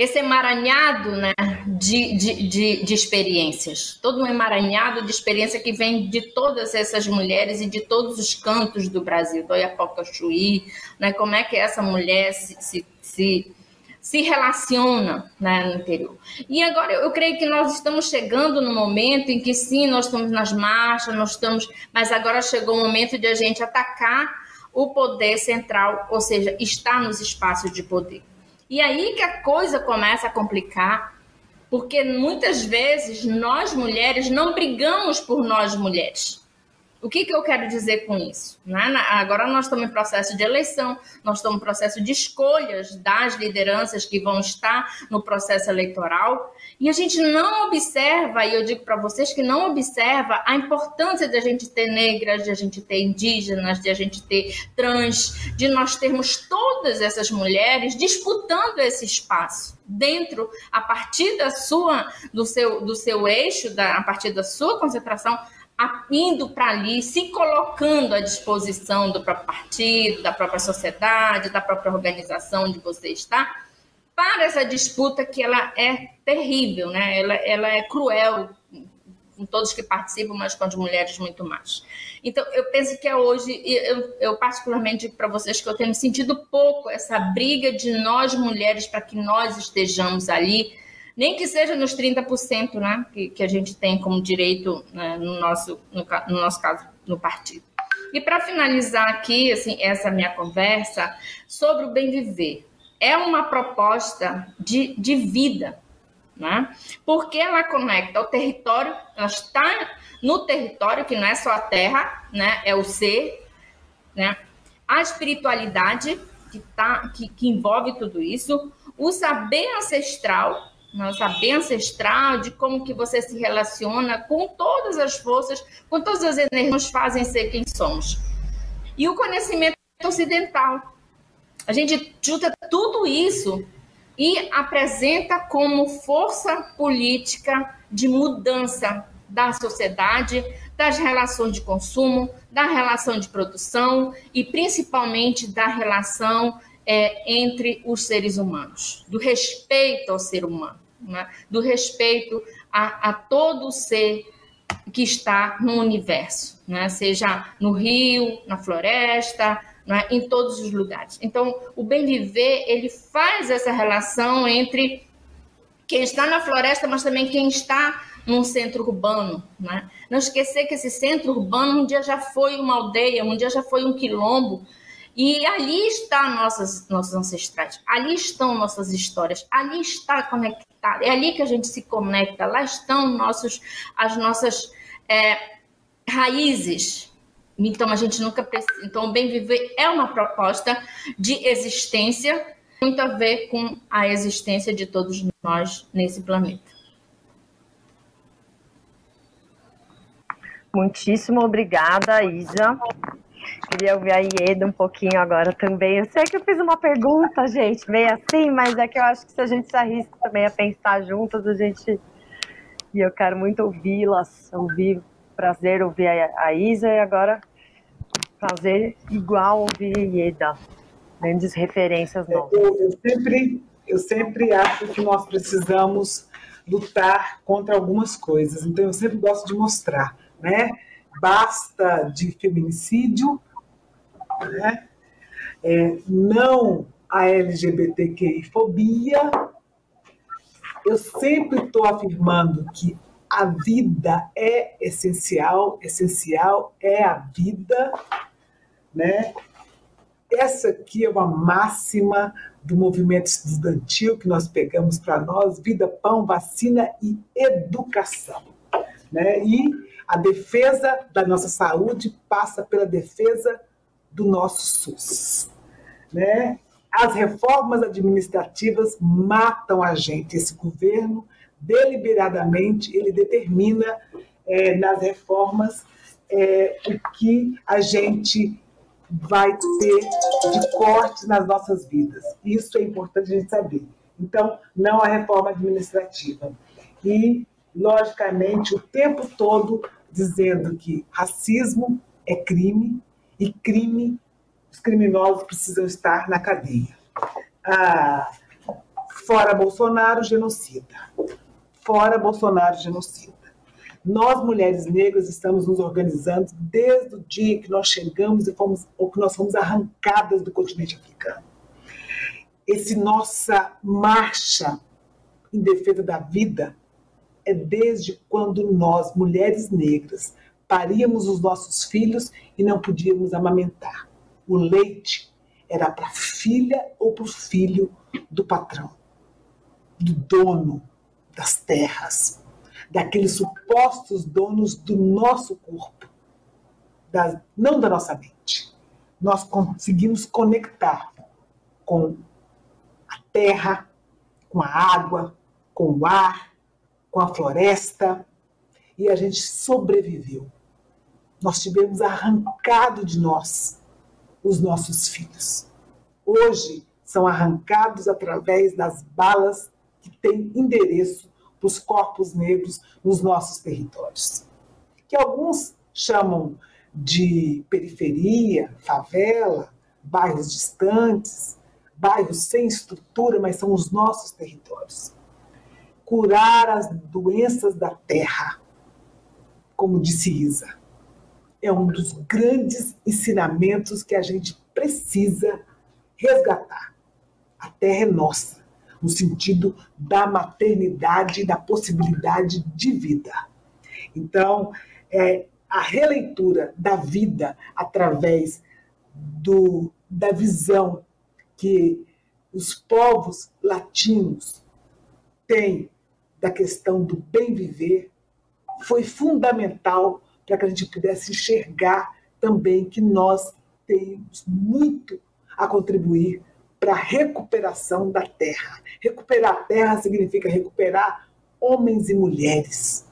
[SPEAKER 4] esse emaranhado né, de, de, de, de, experiências, todo um emaranhado de experiência que vem de todas essas mulheres e de todos os cantos do Brasil, do Iapoca Chuí, né, como é que essa mulher se, se, se, se relaciona né, no interior. E agora eu creio que nós estamos chegando no momento em que sim, nós estamos nas marchas, nós estamos, mas agora chegou o momento de a gente atacar o poder central, ou seja, estar nos espaços de poder. E aí que a coisa começa a complicar, porque muitas vezes nós mulheres não brigamos por nós mulheres. O que, que eu quero dizer com isso? Né? Agora nós estamos em processo de eleição, nós estamos em processo de escolhas das lideranças que vão estar no processo eleitoral, e a gente não observa, e eu digo para vocês que não observa a importância de a gente ter negras, de a gente ter indígenas, de a gente ter trans, de nós termos todas essas mulheres disputando esse espaço dentro, a partir da sua, do seu, do seu eixo, da, a partir da sua concentração indo para ali, se colocando à disposição do próprio partido, da própria sociedade, da própria organização onde você está, para essa disputa que ela é terrível, né? ela, ela é cruel com todos que participam, mas com as mulheres muito mais. Então, eu penso que é hoje, eu, eu particularmente para vocês que eu tenho sentido pouco essa briga de nós mulheres para que nós estejamos ali nem que seja nos 30% né, que, que a gente tem como direito né, no, nosso, no, no nosso caso, no partido. E para finalizar aqui, assim, essa minha conversa sobre o bem viver, é uma proposta de, de vida, né? porque ela conecta o território, ela está no território, que não é só a terra, né? é o ser, né? a espiritualidade, que, tá, que, que envolve tudo isso, o saber ancestral, nossa bem ancestral, de como que você se relaciona com todas as forças, com todas as energias que nos fazem ser quem somos. E o conhecimento ocidental. A gente junta tudo isso e apresenta como força política de mudança da sociedade, das relações de consumo, da relação de produção e principalmente da relação é, entre os seres humanos, do respeito ao ser humano, né? do respeito a, a todo ser que está no universo, né? seja no rio, na floresta, né? em todos os lugares. Então, o bem viver ele faz essa relação entre quem está na floresta, mas também quem está num centro urbano. Né? Não esquecer que esse centro urbano um dia já foi uma aldeia, um dia já foi um quilombo, e ali estão nossas, nossos ancestrais, ali estão nossas histórias, ali está conectado, é ali que a gente se conecta, lá estão nossos, as nossas é, raízes. Então a gente nunca precisa. Então, o bem viver é uma proposta de existência, muito a ver com a existência de todos nós nesse planeta.
[SPEAKER 3] Muitíssimo obrigada, Isa. Queria ouvir a Ieda um pouquinho agora também. Eu sei que eu fiz uma pergunta, gente, meio assim, mas é que eu acho que se a gente se arrisca também a pensar juntas, a gente. E eu quero muito ouvi-las, ouvir. Prazer ouvir a, Isa e agora prazer igual ouvir a Ieda. Grandes referências
[SPEAKER 5] novas. Eu, eu, sempre, eu sempre acho que nós precisamos lutar contra algumas coisas, então eu sempre gosto de mostrar, né? basta de feminicídio, né? é, não a LGBTQI-fobia. Eu sempre estou afirmando que a vida é essencial, essencial é a vida, né? essa aqui é uma máxima do movimento estudantil que nós pegamos para nós: vida, pão, vacina e educação. Né? E a defesa da nossa saúde passa pela defesa do nosso SUS. Né? As reformas administrativas matam a gente. Esse governo, deliberadamente, ele determina é, nas reformas é, o que a gente vai ter de cortes nas nossas vidas. Isso é importante a gente saber. Então, não a reforma administrativa. E, logicamente, o tempo todo dizendo que racismo é crime e crime, os criminosos precisam estar na cadeia. Ah, fora Bolsonaro, genocida. Fora Bolsonaro, genocida. Nós, mulheres negras, estamos nos organizando desde o dia que nós chegamos e fomos, ou que nós fomos arrancadas do continente africano. Esse nossa marcha em defesa da vida é desde quando nós, mulheres negras, paríamos os nossos filhos e não podíamos amamentar. O leite era para a filha ou para o filho do patrão, do dono das terras, daqueles supostos donos do nosso corpo, das, não da nossa mente. Nós conseguimos conectar com a terra, com a água, com o ar, com a floresta, e a gente sobreviveu. Nós tivemos arrancado de nós os nossos filhos. Hoje são arrancados através das balas que têm endereço para os corpos negros nos nossos territórios. Que alguns chamam de periferia, favela, bairros distantes, bairros sem estrutura, mas são os nossos territórios. Curar as doenças da terra, como disse Isa, é um dos grandes ensinamentos que a gente precisa resgatar. A terra é nossa no sentido da maternidade, da possibilidade de vida. Então, é, a releitura da vida através do, da visão que os povos latinos têm da questão do bem viver foi fundamental para que a gente pudesse enxergar também que nós temos muito a contribuir para a recuperação da terra. Recuperar a terra significa recuperar homens e mulheres,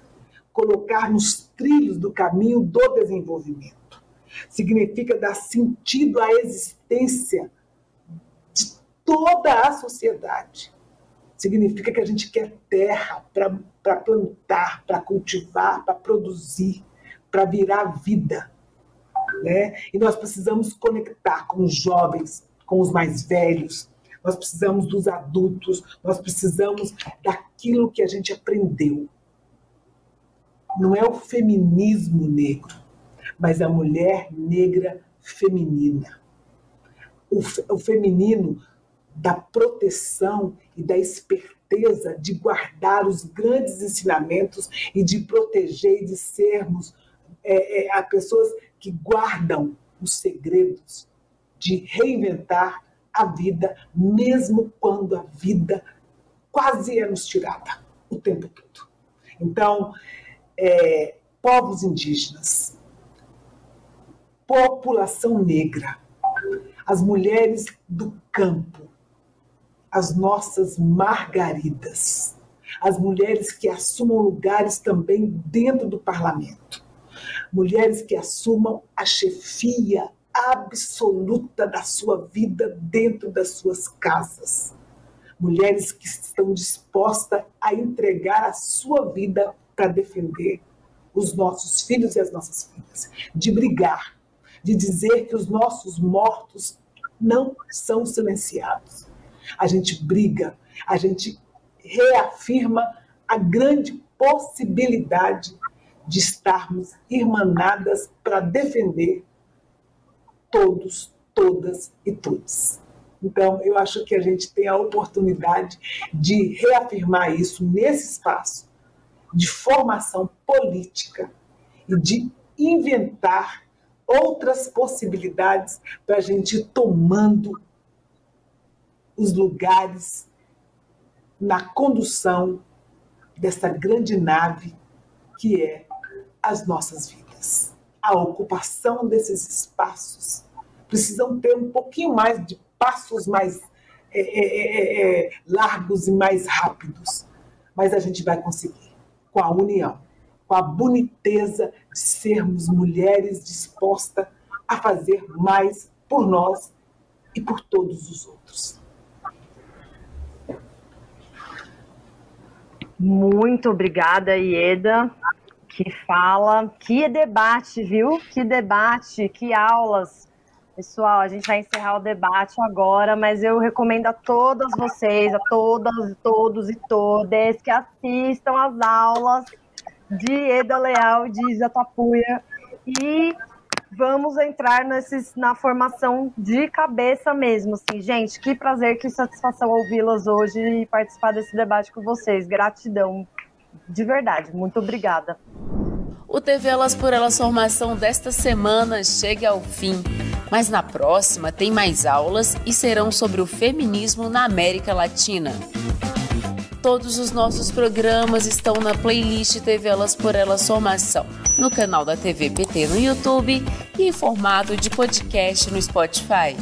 [SPEAKER 5] colocar nos trilhos do caminho do desenvolvimento. Significa dar sentido à existência de toda a sociedade. Significa que a gente quer terra para plantar, para cultivar, para produzir, para virar vida. Né? E nós precisamos conectar com os jovens, com os mais velhos, nós precisamos dos adultos, nós precisamos daquilo que a gente aprendeu. Não é o feminismo negro, mas a mulher negra feminina. O, o feminino da proteção e da esperteza de guardar os grandes ensinamentos e de proteger e de sermos é, é, a pessoas que guardam os segredos de reinventar a vida, mesmo quando a vida quase é nos tirada o tempo todo. Então, é, povos indígenas, população negra, as mulheres do campo, as nossas margaridas, as mulheres que assumam lugares também dentro do parlamento, mulheres que assumam a chefia absoluta da sua vida dentro das suas casas. Mulheres que estão dispostas a entregar a sua vida para defender os nossos filhos e as nossas filhas, de brigar, de dizer que os nossos mortos não são silenciados. A gente briga, a gente reafirma a grande possibilidade de estarmos irmanadas para defender todos, todas e todos. Então, eu acho que a gente tem a oportunidade de reafirmar isso nesse espaço de formação política e de inventar outras possibilidades para a gente ir tomando os lugares na condução dessa grande nave que é as nossas vidas. A ocupação desses espaços. Precisam ter um pouquinho mais de passos mais é, é, é, é largos e mais rápidos, mas a gente vai conseguir com a união, com a boniteza de sermos mulheres dispostas a fazer mais por nós e por todos os outros.
[SPEAKER 3] Muito obrigada, Ieda, que fala. Que debate, viu? Que debate, que aulas. Pessoal, a gente vai encerrar o debate agora, mas eu recomendo a todas vocês, a todas, todos e todas, que assistam às aulas de Eda Leal de Isa Tapuia e vamos entrar nesses, na formação de cabeça mesmo. Assim, gente, que prazer, que satisfação ouvi-las hoje e participar desse debate com vocês. Gratidão, de verdade. Muito obrigada.
[SPEAKER 2] O TV Elas por Elas Formação desta semana chega ao fim. Mas na próxima tem mais aulas e serão sobre o feminismo na América Latina. Todos os nossos programas estão na playlist TV Elas por Elas Formação, no canal da TV PT no YouTube e em formato de podcast no Spotify.